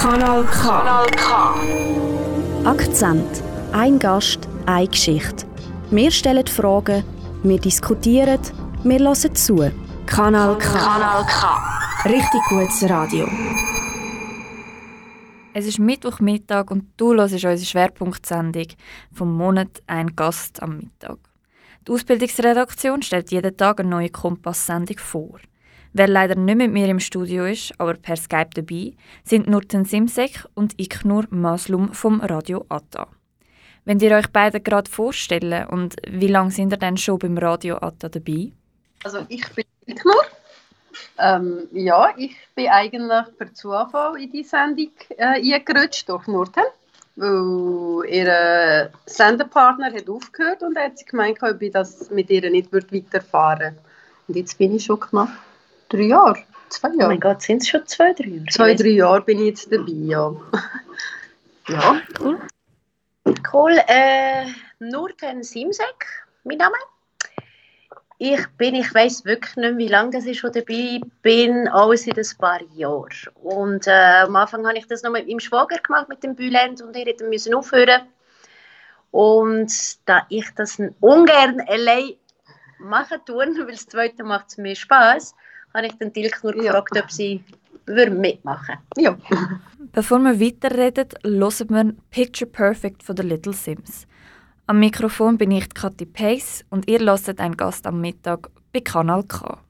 Kanal K. Kanal K. Akzent. Ein Gast, eine Geschichte. Wir stellen Fragen, wir diskutieren, wir hören zu. Kanal K. Kanal K. Richtig gutes Radio. Es ist Mittwochmittag und du hörst unsere Schwerpunktsendung vom Monat «Ein Gast am Mittag». Die Ausbildungsredaktion stellt jeden Tag eine neue Kompass-Sendung vor. Wer leider nicht mit mir im Studio ist, aber per Skype dabei, sind Nurten Simsek und Iknur Maslum vom Radio Atta. Wenn ihr euch beide gerade vorstellen und wie lange sind ihr denn schon beim Radio Atta dabei? Also ich bin Iknur. Ähm, ja, ich bin eigentlich per Zufall in die Sendung äh, eingerutscht durch Nurten, weil ihr Sendepartner hat aufgehört und hat sie gemeint, ob ich das mit ihr nicht weiterfahren würde. Und jetzt bin ich schon knapp drei Jahre, zwei Jahre. Oh mein Gott, sind es schon zwei, drei Jahre? Zwei, drei Jahre bin ich jetzt dabei, ja. ja. Cool. Cool. Äh, Nurten Simsek, mein Name. Ich bin, ich weiß wirklich nicht, wie lange ich schon dabei bin, alles seit ein paar Jahren. Und äh, am Anfang habe ich das noch mit meinem Schwager gemacht, mit dem Bülent, und er musste aufhören. Und da ich das ungern allein machen tue, weil das zweite macht es mir Spaß, habe ich den Dilk nur gefragt, ob sie mitmachen Ja. Bevor wir weiterreden, hören wir Picture Perfect von den Little Sims. Am Mikrofon bin ich Kathi Pace und ihr hört einen Gast am Mittag bei Kanal K.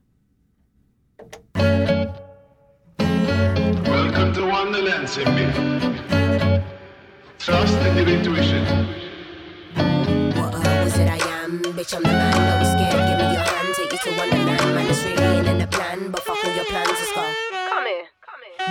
Welcome to Wonderland, Simbi. Trust in your intuition. What uh, was it I am? Bitch, I'm the man. Don't be scared. Give me your hand. Take you to Wonderland. Man, it's really in the plan. But fuck all your plans. Let's go. Come here.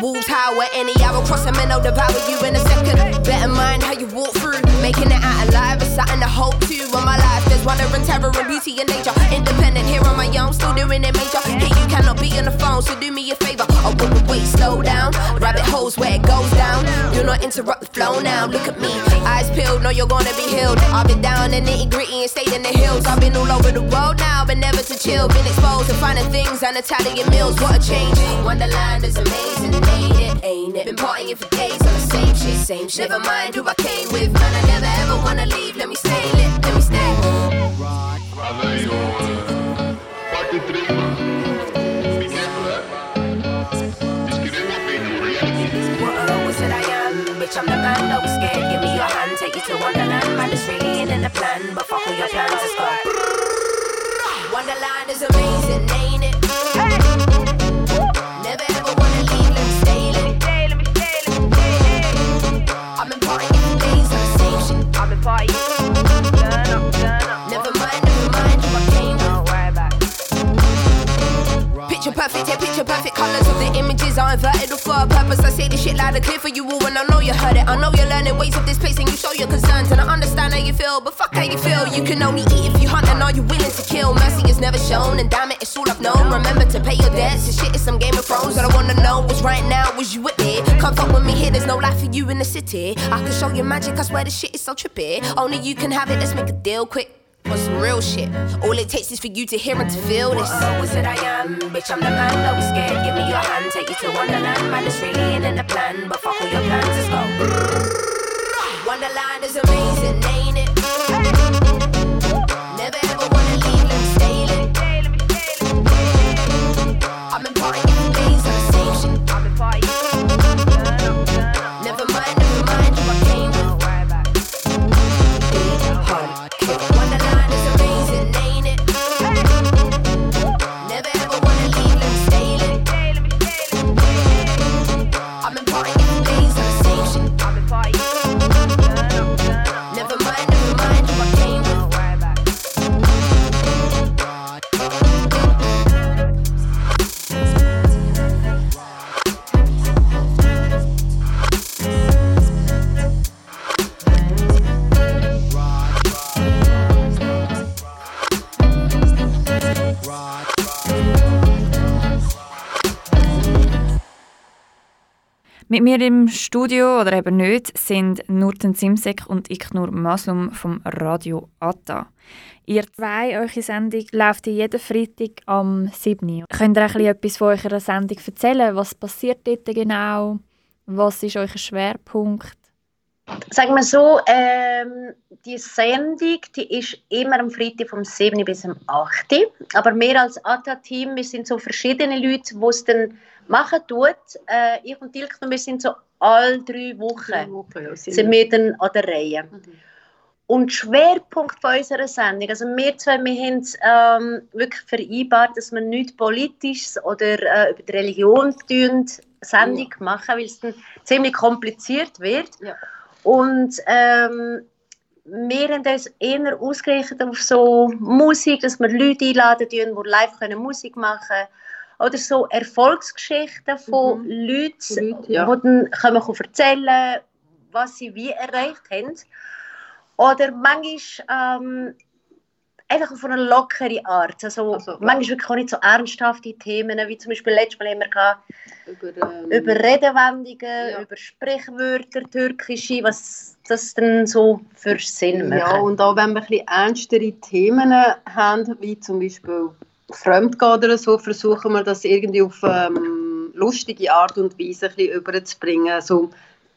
Wolves howl any hour, cross them and I'll devour you in a second. Better mind how you walk through, making it out alive is something to hope to. On my life, there's wonder and terror and beauty in nature. Independent here on my own, still doing it major. Here you cannot be on the phone, so do me a favor. Oh, wait, wait, wait, slow down. Rabbit holes where it goes down. Do not interrupt the flow now. Look at me, eyes peeled, know you're gonna be healed. I've been down in nitty gritty and stayed in the hills. I've been all over the world now, but never to chill. Been exposed to finding things and Italian meals. What a change! Wonderland is amazing, ain't it? Ain't it? Been partying for days on the same shit, same shit. Never mind who I came with, man. I never ever wanna leave. Let me stay lit, let me stay. Was it I am? Bitch, I'm the man, be scared. Give me your hand, take you to Wonderland. Man, it's really in the plan, but fuck all your plans, let's go. Wonderland is amazing, shit loud and clear for you all, and I know you heard it. I know you're learning ways of this place, and you show your concerns, and I understand how you feel, but fuck how you feel. You can only eat if you hunt, and are you willing to kill? Mercy is never shown, and damn it, it's all I've known. Remember to pay your debts. This shit is some Game of Thrones. I wanna know was right now, was you with me? Come fuck with me here, there's no life for you in the city. I can show you magic, I swear this shit is so trippy. Only you can have it, let's make a deal quick. For some real shit. All it takes is for you to hear and to feel this. Oh, is it I am? Bitch, I'm the man, don't be scared. Give me your hand, take you to Wonderland. Man, it's really in the plan, but fuck all your plans, let's go. Mit mir im Studio oder eben nicht sind Nurten Simsek und Iknur Maslum vom Radio Atta. Ihr zwei, eure Sendung läuft jeden Freitag am 7. Könnt ihr ein etwas von eurer Sendung erzählen? Was passiert dort genau? Was ist euer Schwerpunkt? Sagen wir so, ähm, die Sendung die ist immer am Freitag vom 7. bis am 8. Aber wir als ATA-Team, wir sind so verschiedene Leute, die es dann machen tut. Äh, ich und Dilkner, wir sind so alle drei Wochen, Drei Wochen, ja, sind sind wir dann an der Reihe. Mhm. Und der Schwerpunkt von unserer Sendung, also wir zwei, wir haben es ähm, wirklich vereinbart, dass wir nichts Politisches oder äh, über die Religion tun, Sendung machen, weil es dann ziemlich kompliziert wird. Ja. Und ähm, wir haben uns eher ausgerichtet auf so Musik, dass wir Leute einladen, die live können Musik machen können. Oder so Erfolgsgeschichten von Mhm. Leuten, Leute, ja. die dann können erzählen was sie wie erreicht haben. Oder manchmal ähm, einfach auf eine lockere Art. Also, Also, manchmal wirklich auch nicht so ernsthafte Themen, wie zum Beispiel letztes Mal haben wir gehabt, Über, ähm, über Redewendungen, Ja. über Sprichwörter, türkische, was das dann so für Sinn macht. Ja, und auch wenn wir ein bisschen ernstere Themen haben, wie zum Beispiel Fremdgehen oder so, versuchen wir das irgendwie auf ähm, lustige Art und Weise ein bisschen überzubringen. So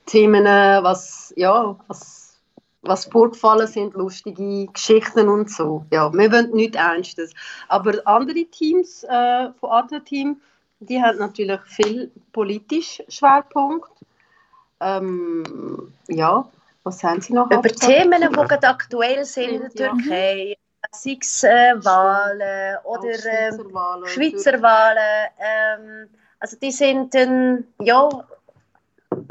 Themen, was, ja, was, was vorgefallen sind, lustige Geschichten und so. Ja, wir wollen nichts Ernstes. Aber andere Teams äh, von anderen Team, die haben natürlich viel politisch Schwerpunkt. Ähm, ja, was haben sie noch? über? Themen, die gerade aktuell sind in der. Türkei, es äh, oder ähm, Schweizer Wahlen. Schweizer Wahlen. Ähm, also die sind dann, ja,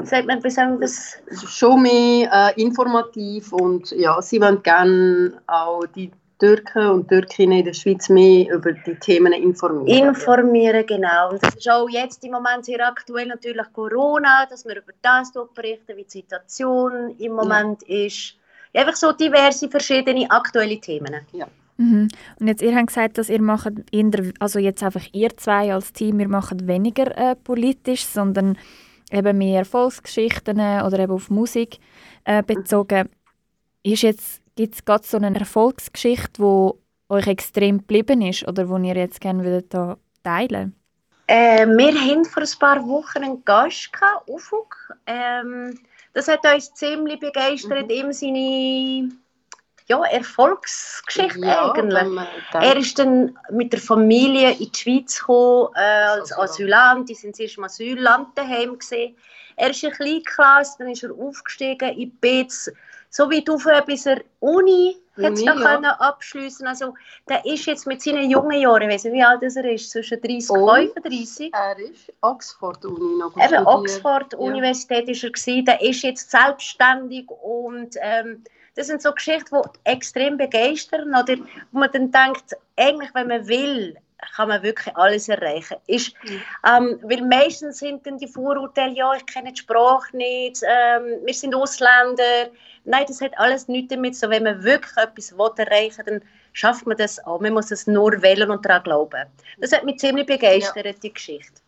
sagt man, das? schon mehr äh, informativ und ja, sie wollen gerne auch die Türken und Türkinnen in der Schweiz mehr über die Themen informieren. Informieren, genau. Und das ist auch jetzt im Moment sehr aktuell natürlich Corona, dass wir über das dort berichten, wie die Situation im Moment ist. Einfach so diverse, verschiedene aktuelle Themen. Mhm. Und jetzt, ihr habt gesagt, dass ihr macht, also jetzt einfach ihr zwei als Team, ihr macht weniger äh, politisch, sondern eben mehr Erfolgsgeschichten äh, oder eben auf Musik äh, bezogen. Ist jetzt, gibt es gerade so eine Erfolgsgeschichte, die euch extrem geblieben ist oder die ihr jetzt gerne würdet da teilen Äh, wir hatten vor ein paar Wochen einen Gast, gehabt, Ufuk. Ähm, das hat uns ziemlich begeistert, ihm seine ja, Erfolgsgeschichte Ja, eigentlich. wenn man Er ist dann mit der Familie in die Schweiz gekommen, äh, als Asylant. Asylant. Die sind zuerst im Asylland daheim gesehen. Er ist in Kleinklasse, dann ist er aufgestiegen in BETS, so wie du vorher bis er Uni, Uni, noch ja. können abschliessen. Also der ist jetzt mit seinen jungen Jahren, ich nicht, wie alt er ist, zwischen 30 und Und? 35. er ist Oxford-Uni noch Eben studiert. Oxford Universität ist er gewesen. Der ist jetzt selbstständig und ähm, das sind so Geschichten, die extrem begeistern oder wo man dann denkt, eigentlich, wenn man will, kann man wirklich alles erreichen. Ist, ähm, weil meistens sind dann die Vorurteile, ja, ich kenne die Sprache nicht, ähm, wir sind Ausländer. Nein, das hat alles nichts damit so. Wenn man wirklich etwas will erreichen will, dann schafft man das auch. Man muss es nur wählen und daran glauben. Das hat mich ziemlich begeistert, die Geschichte.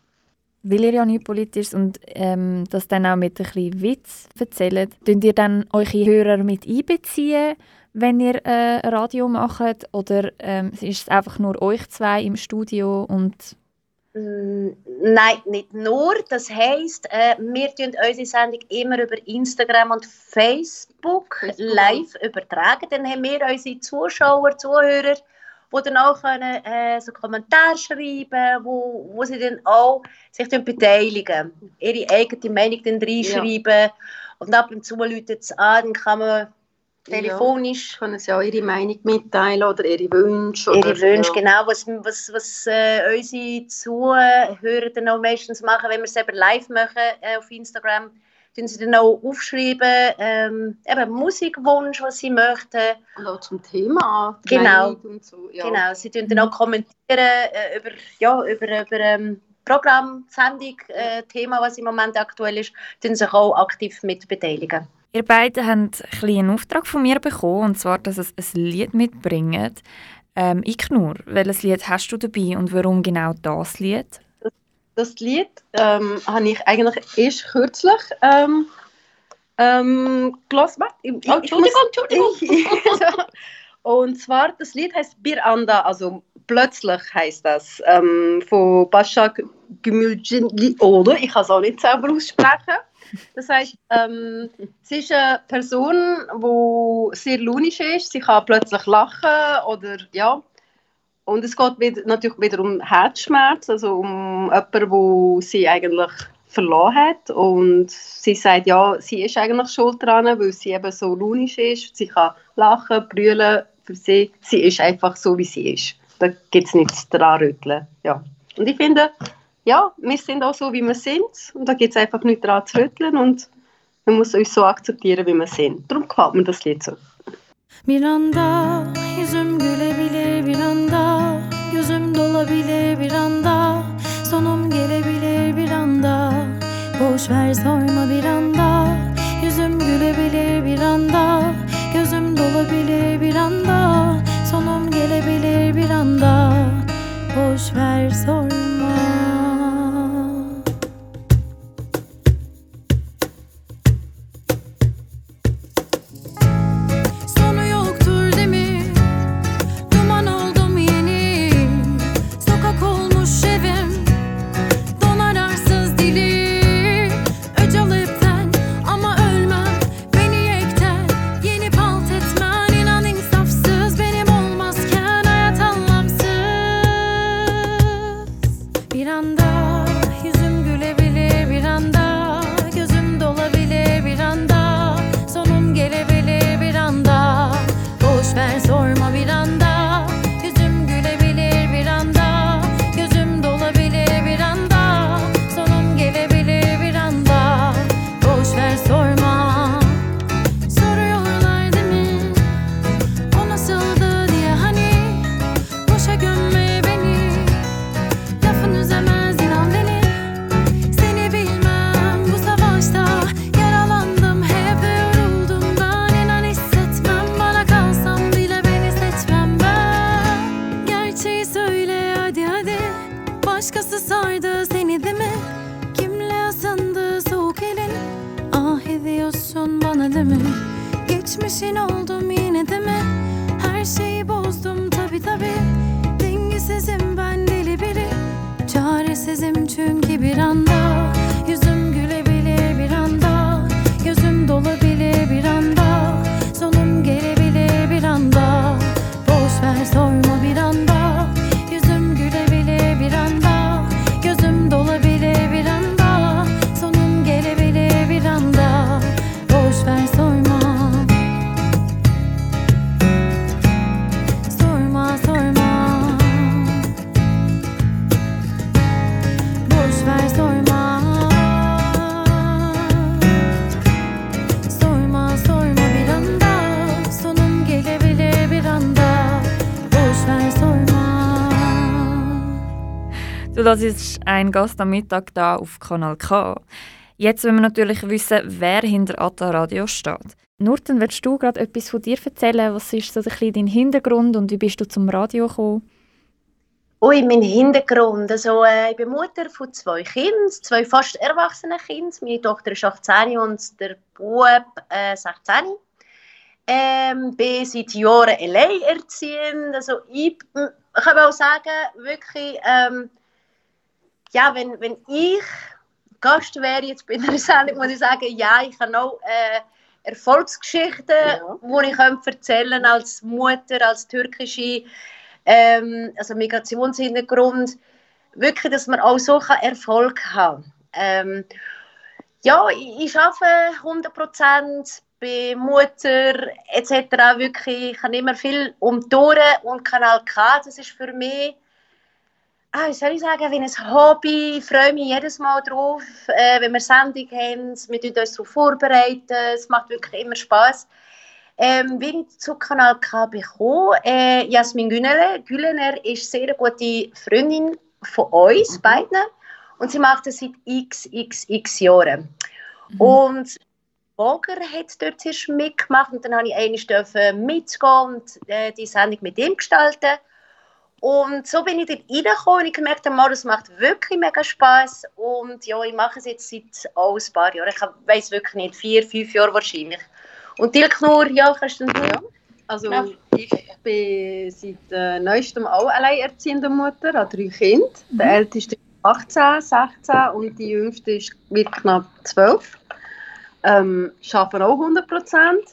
Weil ihr ja nicht politisch und ähm, das dann auch mit ein bisschen Witz erzählt, könnt ihr dann eure Hörer mit einbeziehen, wenn ihr äh, Radio macht? Oder ähm, ist es einfach nur euch zwei im Studio und Mm, Nein, nicht nur. Das heisst, äh, wir tun unsere Sendung immer über Instagram und Facebook, Facebook. live übertragen. Dann haben wir unsere Zuschauer, Zuhörer, die dann auch können, äh, so Kommentare schreiben wo, wo sie dann auch sich dann beteiligen, ihre eigene Meinung dann reinschreiben. Und ab und zu läutet es an, dann kann man telefonisch können sie auch ihre Meinung mitteilen oder ihre Wünsche. oder, Ihre Wünsche, ja. genau, was, was, was äh, unsere Zuhörer dann auch meistens machen, wenn wir es eben live machen äh, auf Instagram, tun sie dann auch aufschreiben, ähm, eben Musikwunsch, was sie möchten. Und auch zum Thema. Genau. So, ja. Genau, sie tun dann auch kommentieren äh, über, ja, über, über ähm, Programm, Sendung, äh, Thema, was im Moment aktuell ist, tun sich auch aktiv mit beteiligen. Ihr beiden habt ein einen Auftrag von mir bekommen, und zwar, dass es ein Lied mitbringt. Ähm, ich nur, welches Lied hast du dabei und warum genau das Lied? das Lied ähm, habe ich eigentlich erst kürzlich ähm, ähm, gehört. Ich, ich, Oh, Entschuldigung, Entschuldigung. Und zwar, das Lied heißt Bir Anda, also plötzlich heißt das, ähm, von Başak Gümülcinoğlu. Ich kann es auch nicht selber aussprechen. Das heißt, ähm, sie ist eine Person, die sehr launisch ist. Sie kann plötzlich lachen oder ja. Und es geht wieder, natürlich wieder um Herzschmerz, also um jemanden, wo sie eigentlich verloren hat. Und sie sagt, ja, sie ist eigentlich schuld daran, weil sie eben so launisch ist. Sie kann lachen, brüllen. Für sie, sie ist einfach so, wie sie ist. Da gibt es nichts dran rütteln. Ja. Und ich finde, ja, wir sind auch so, wie wir sind. Und da gibt es einfach nichts dran zu rütteln. Und man muss uns so akzeptieren, wie wir sind. Darum gefällt mir das Lied so. Bir anda yüzüm gülebilir bir anda Gözüm dolabilir bir anda Sonum gelebilir bir anda Boş ver sorma bir anda Yüzüm gülebilir bir anda Gözüm dolabilir bir anda Sonum gelebilir bir anda Boş ver sorma Du hörst einen Gast am Mittag da auf Kanal K. Jetzt wollen wir natürlich wissen, wer hinter Atta Radio steht. Nurten, willst du gerade etwas von dir erzählen? Was ist so ein bisschen dein Hintergrund und wie bist du zum Radio gekommen? Ui, mein Hintergrund. Also, äh, ich bin Mutter von zwei Kindern, zwei fast erwachsenen Kindern. Meine Tochter ist 18 und der Bub äh, 16. Ähm, bin seit Jahren alleinerziehend. Also, ich m- kann auch sagen, wirklich, ähm, ja, wenn, wenn ich Gast wäre jetzt bei einer Sendung, muss ich sagen, ja, ich habe auch äh, Erfolgsgeschichten, die ich erzählen als Mutter, als türkische ähm, also Migrationshintergrund, wirklich, dass man auch so Erfolg haben ähm, Ja, ich, ich arbeite 100 Prozent, bin Mutter etc. Wirklich, ich habe immer viel um die Ohren und Kanal K, das ist für mich ah, wie soll ich sagen, wie ein Hobby. Ich freue mich jedes Mal drauf, äh, wenn wir Sendung haben. Wir tun uns darauf vorbereiten. Es macht wirklich immer Spaß. Ähm, wie ich zu Kanal K bekommen, äh, Jasmin Güneler. Gülener ist sehr eine gute Freundin von uns beiden und sie macht das seit xxx Jahren. Und Boger hat dort zuerst mitgemacht und dann habe ich einmal mitgehen und äh, die Sendung mit ihm gestalten. Und so bin ich dort reingekommen und ich gemerkt habe, das macht wirklich mega Spass. Und ja, ich mache es jetzt seit auch ein paar Jahren. Ich weiß wirklich nicht, vier, fünf Jahre wahrscheinlich. Und Dirk nur, ja, kannst du das Ja. Also Ja. ich bin seit äh, neuestem auch alleinerziehende Mutter, habe drei Kinder. Der älteste ist 18, 16 und die jüngste ist, knapp 12. Ähm, arbeite auch 100 Prozent.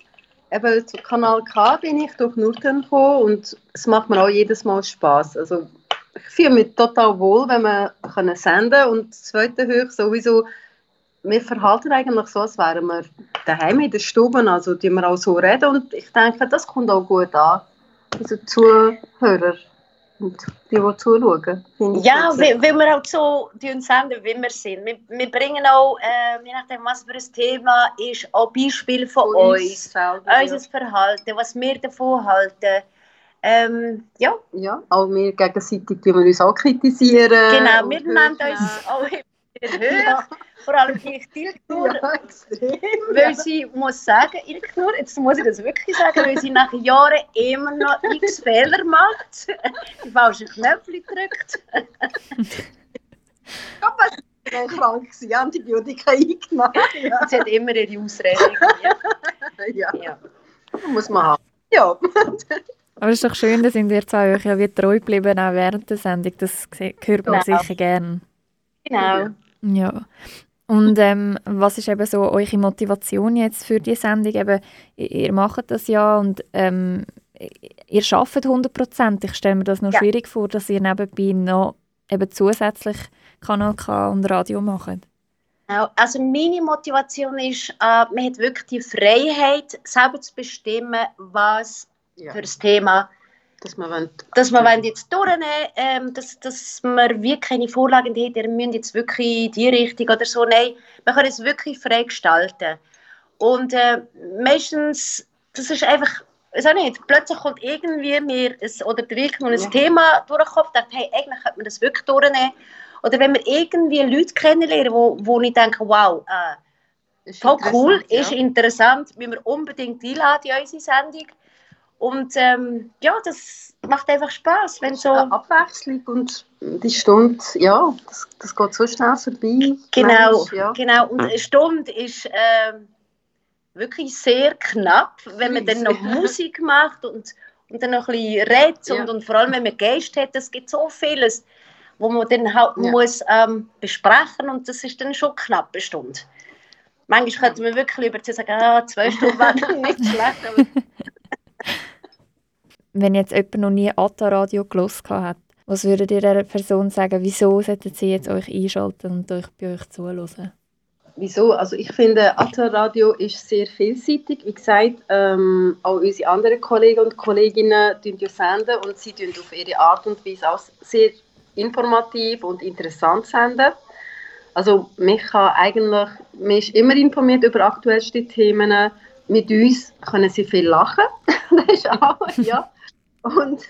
Eben zu Kanal K bin ich durch Nurten gekommen und es macht mir auch jedes Mal Spaß. Also ich fühle mich total wohl, wenn wir können senden und das zweite Höch sowieso wir verhalten eigentlich so, als wären wir daheim in der Stube, also die wir auch so reden und ich denke, das kommt auch gut an. Also Zuhörer die, die zuschauen. Ja, weil, weil wir halt so senden, wie wir sind. Wir, wir bringen auch, äh, je nachdem, was für ein Thema ist, auch Beispiele von uns. selber, Unser Verhalten, was wir davon halten. Ähm, ja, ja. auch wir gegenseitig tun wir uns auch kritisieren. genau. Wir nennen uns auch immer wieder Ja. Vor allem die Ilknur, Ja, extrem. weil sie muss sagen, Ilknur, jetzt muss ich das wirklich sagen, weil sie nach Jahren immer noch x Fehler macht, die falschen Knöpfe drückt. Ich war krank, gewesen, Antibiotika eingenommen. Ja. Sie hat immer ihre Ausrede. ja, Ja. muss man haben. Ja. Aber es ist doch schön, dass sind ihr zwei euch ja wie treu geblieben, auch während der Sendung. Das hört man Genau. sicher gern. Genau. Ja. Und ähm, was ist eben so eure Motivation jetzt für die Sendung? Eben, ihr, macht das ja und ähm, ihr arbeitet 100 Prozent. Ich stelle mir das noch Ja. schwierig vor, dass ihr nebenbei noch eben zusätzlich Kanal K und Radio macht. Genau. Also meine Motivation ist, äh, man hat wirklich die Freiheit, selber zu bestimmen, was ja. für das Thema, Dass man wollen, dass wir wollen jetzt durchnehmen ähm, dass, dass wir wirklich keine Vorlagen haben, wir müssen jetzt wirklich in die Richtung oder so. Nein, wir können es wirklich frei gestalten. Und äh, meistens, das ist einfach, ich weiß nicht, plötzlich kommt irgendwie mir ein, oder und ein Ja. Thema durch den Kopf, denkt, hey, eigentlich könnte man das wirklich durchnehmen. Oder wenn wir irgendwie Leute kennenlernen, wo, wo ich denke, wow, äh, ist Voll cool, ja. ist interessant, müssen wir unbedingt einladen in unsere Sendung. Und ähm, ja, das macht einfach Spaß, wenn so... Eine Abwechslung und die Stunde, ja, das, das geht so schnell vorbei. Genau, Mensch, ja. genau. Und eine Stunde ist ähm, wirklich sehr knapp, wenn man dann noch Musik macht und, und dann noch ein bisschen redet Ja. und, und vor allem, wenn man Geist hat, es gibt so vieles, wo man dann halt Ja. muss ähm, besprechen und das ist dann schon knapp eine Stunde. Manchmal könnte man wirklich lieber zu sagen, ah, zwei Stunden wären nicht schlecht, aber Wenn jetzt jemand noch nie Atta-Radio gehört hat, was würdet ihr dieser Person sagen, wieso sollten sie jetzt euch einschalten und euch bei euch zuhören? Wieso? Also ich finde, Atta Radio ist sehr vielseitig. Wie gesagt, ähm, auch unsere anderen Kollegen und Kolleginnen ja senden und sie tun auf ihre Art und Weise auch sehr informativ und interessant senden. Also mich kann eigentlich, man ist immer informiert über aktuellste Themen. Mit uns können sie viel lachen. das ist auch, ja. Und,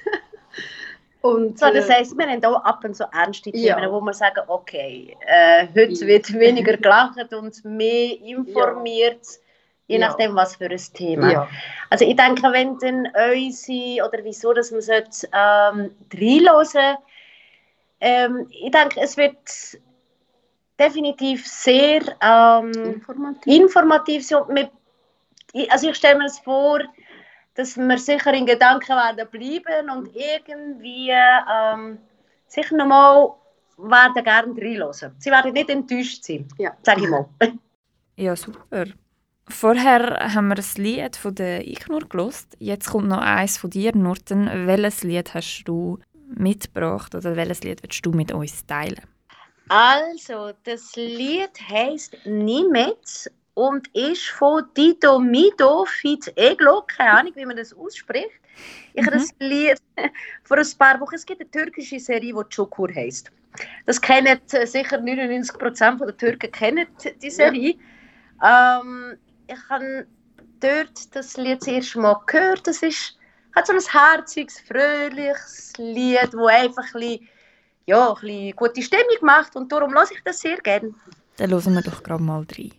und So, das äh, heisst, wir haben auch ab und zu ernste Themen, Ja. wo wir sagen, okay, äh, heute wird weniger gelacht und mehr informiert, je Ja. nachdem, was für ein Thema. ja. Also ich denke, wenn dann unsere, oder wieso, dass man sollte, ähm, reinhören ähm, ich denke, es wird definitiv sehr ähm, informativ. informativ sein. und Also ich stelle mir das vor, dass wir sicher in Gedanken werden bleiben und irgendwie ähm, sicher nochmal werden gerne reinhören. Sie werden nicht enttäuscht sein, Ja. sage ich mal. Ja, super. Vorher haben wir ein Lied von der Ignur gelost. Jetzt kommt noch eins von dir, Nurten. Welches Lied hast du mitgebracht oder welches Lied willst du mit uns teilen? Also, das Lied heisst Nimetz und ist von Dito Mido Fit Eglo. Keine Ahnung, wie man das ausspricht. Ich habe das Lied vor ein paar Wochen. Es gibt eine türkische Serie, die Çokur heisst. Das kennen äh, sicher 99% der Türken kennen die Serie. Ähm, ich habe dort das Lied das erste Mal gehört. Das ist, hat so ein herziges, fröhliches Lied, wo einfach ein bisschen ja, ein bisschen gute Stimmung macht und darum lasse ich das sehr gerne. Dann hören wir doch gerade mal rein.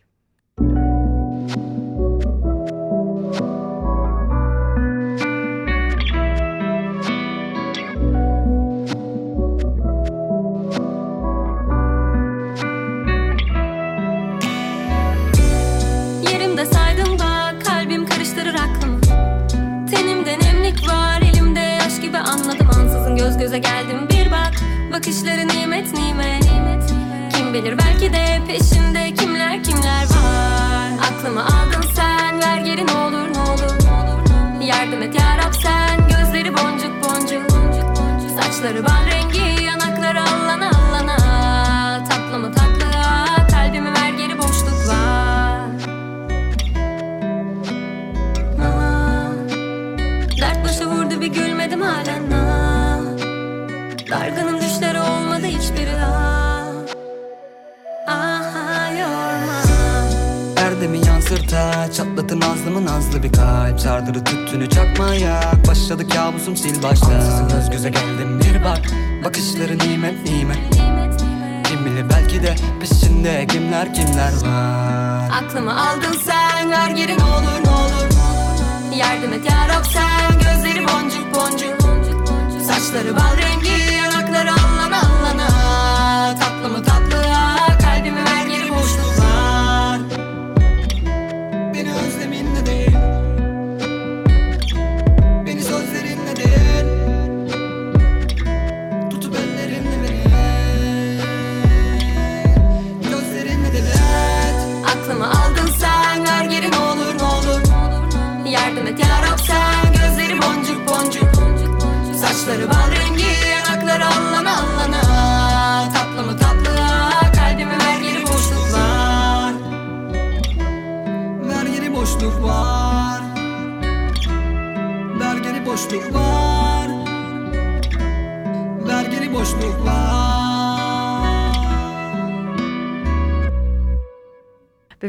Bakışları nimet nimet. Kim bilir belki de peşinde kimler kimler var. Aklımı aldın sen ver geri ne olur ne olur Yardım et yarab sen gözleri boncuk boncuk. Saçları bal rengi Yansırta Çatlatın nazlımı nazlı bir kalp. Sardırı tüttünü çakmaya. Başladı kabusum sil başta Ansızın göz göze geldim bir bak. Bakışları nimet nimet Kim bilir belki de peşinde kimler kimler var. Aklımı aldın sen ver geri ne olur ne olur. Yardım et yarab sen gözleri boncuk boncuk Saçları bal rengi yanakları allana allana. Tatlı mı tatlı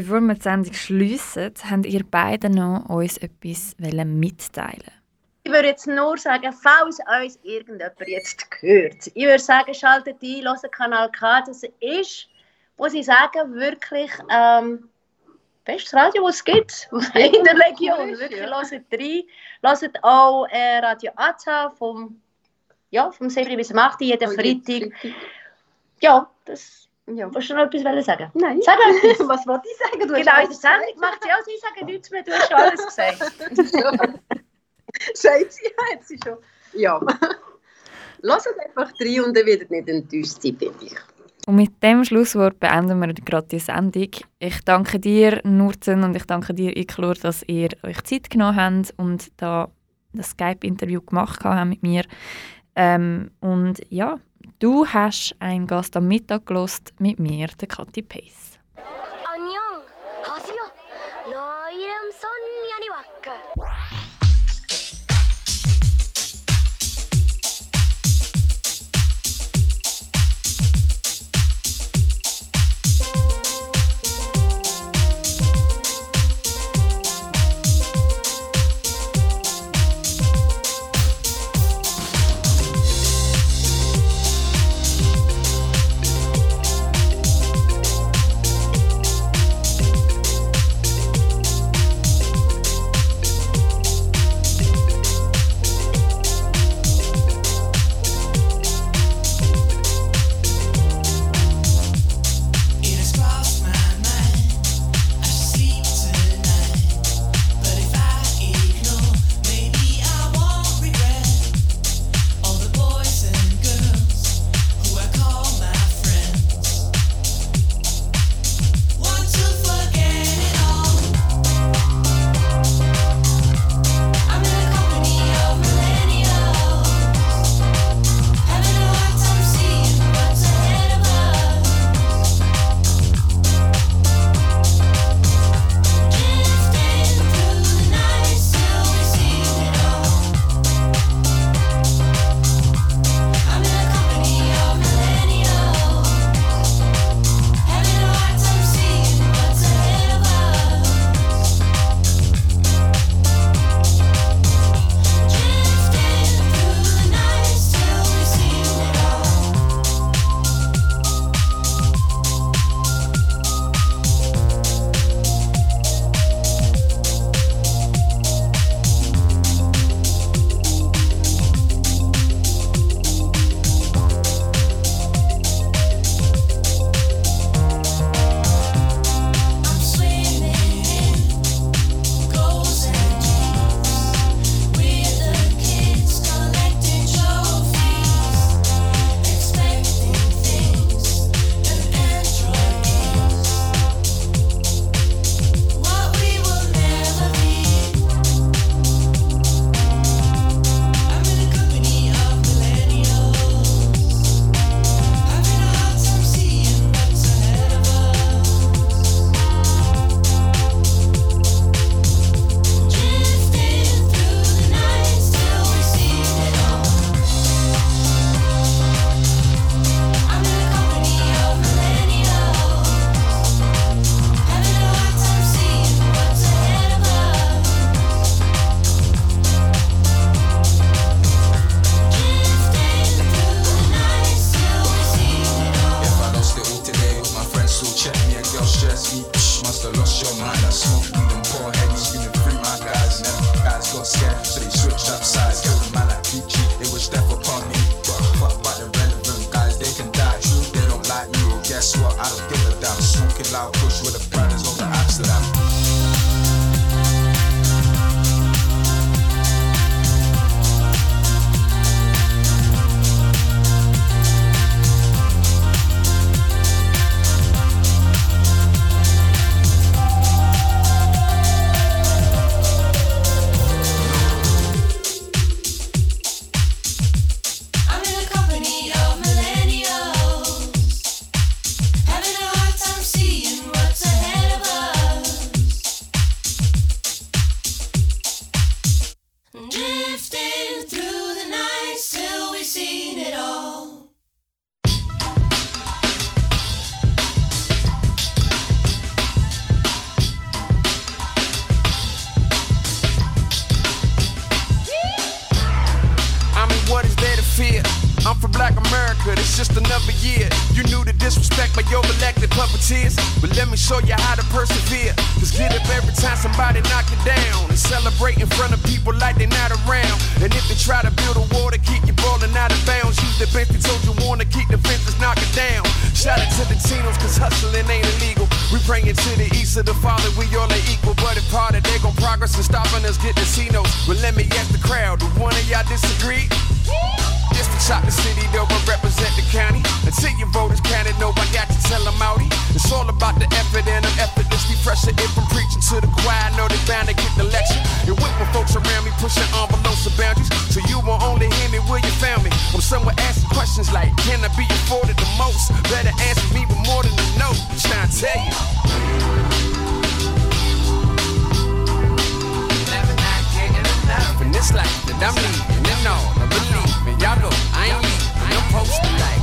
Bevor wir die Sendung schliessen, habt ihr beide noch uns etwas mitteilen Ich würde jetzt nur sagen, falls uns irgendjemand jetzt hört, ich würde sagen, schaltet ein, hört Kanal K, das ist, muss ich sagen, wirklich ähm, bestes Radio, was es gibt in der Region. Wirklich, hört rein. Hört auch äh, Radio Aza vom, ja, vom 7 bis 8 jeden Oh, Freitag. Ja, das... Ja. Willst du noch etwas wollen sagen? Nein. Sag etwas. Was wollte ich sagen? Du Genau, in der Sendung macht sie auch, sie sagen nichts mehr, du hast schon alles gesagt. Sagt sie, ja, hat sie schon. Ja. Lasst einfach rein und ihr werdet nicht enttäuscht sein, bin ich. Und mit dem Schlusswort beenden wir gerade die Sendung. Ich danke dir, Nurten, und ich danke dir, Iklur, dass ihr euch Zeit genommen habt und da das Skype-Interview gemacht habt mit mir. Ähm, und ja, du hast einen Gast am Mittag gelost mit mir, der Kathi Pace. Front of people like they're not around. And if they try to build a wall to keep you balling out of bounds, use the bench they told you wanna keep the fences, knock it down. Shout out to the Tinos, cause hustling ain't illegal. We praying to the east of the Father, we all are equal. But if part of they gon' progress and stopping us getting Tinos, well, let me ask the crowd, do one of y'all disagree? Just to chop the city, though, I represent the county. Until your voters counted, no, I got to tell them outie. It's all about the effort and I'm effortlessly pressure. If I'm preaching to the choir, I know they bound to get the lecture. And with my folks around me, pushing envelopes and boundaries. So you won't only hear me where you found me. I'm somewhere asking questions like, can I be afforded the most? Better answer me with more than a no. I'm trying to tell you. In this life that I'm leaving, and all, I believe me. Y'all know I ain't leaving. I'm posted like.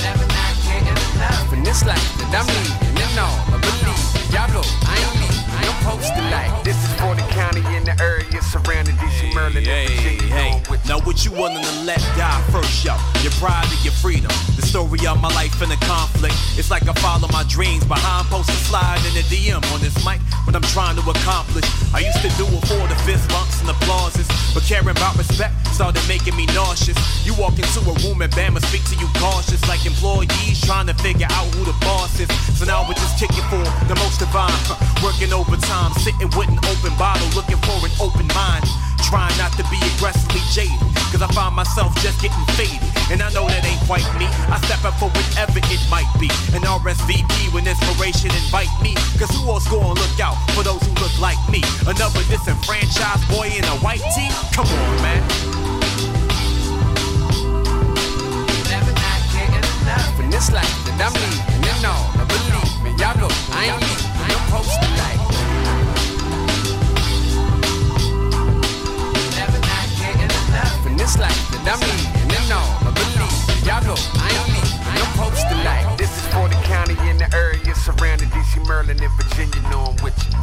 Never not getting enough. In this life that I'm leaving, and all, I believe me. Y'all know I ain't leaving. I'm posted like. This is for the county in the area surrounding DC, Maryland, and Virginia. Hey, now what you willing to let die first, yo? Your pride and your freedom. Story of my life in a conflict. It's like I follow my dreams, behind to slide in the DM on this mic what I'm trying to accomplish. I used to do it for the fist bumps and applauses, but caring about respect started making me nauseous. You walk into a room and Bama speak to you cautious, like employees trying to figure out who the boss is. So now we're just kicking for the most divine, working overtime, sitting with an open bottle, looking for an open mind. Trying not to be aggressively jaded, cause I find myself just getting faded. And I know that ain't quite me. I step up for whatever it might be. An RSVP when inspiration invite me. Cause who else gonna look out for those who look like me? Another disenfranchised boy in a white tee? Come on, man. Never not getting enough. In this life that I'm leaving, and all, I believe I leaving. I'm posted. This is for the county in the area surrounding DC, Maryland, and Virginia. Know I'm with you.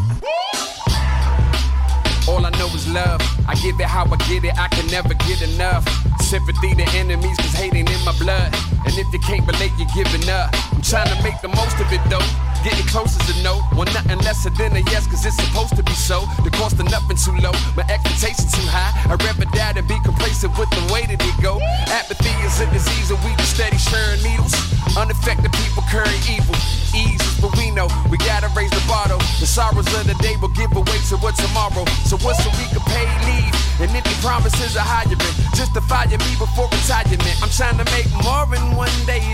All I know is love. I give it how I get it, I can never get enough. Sympathy to enemies, cause hate in my blood. And if you can't relate, you're giving up. I'm trying to make the most of it though. Getting closer to no, well, nothing lesser than a yes, cause it's supposed to be so. The cost of nothing too low, my expectations too high. I'd rather die than be complacent with the way that it go. Apathy is a disease, and we just steady sharing needles. Unaffected people curry evil. Eases, but we know we gotta raise the bottle. The sorrows of the day will give away to what tomorrow. So what's so we can pay leave? And empty promises are hiring. Just to me before retirement. I'm trying to make more in one day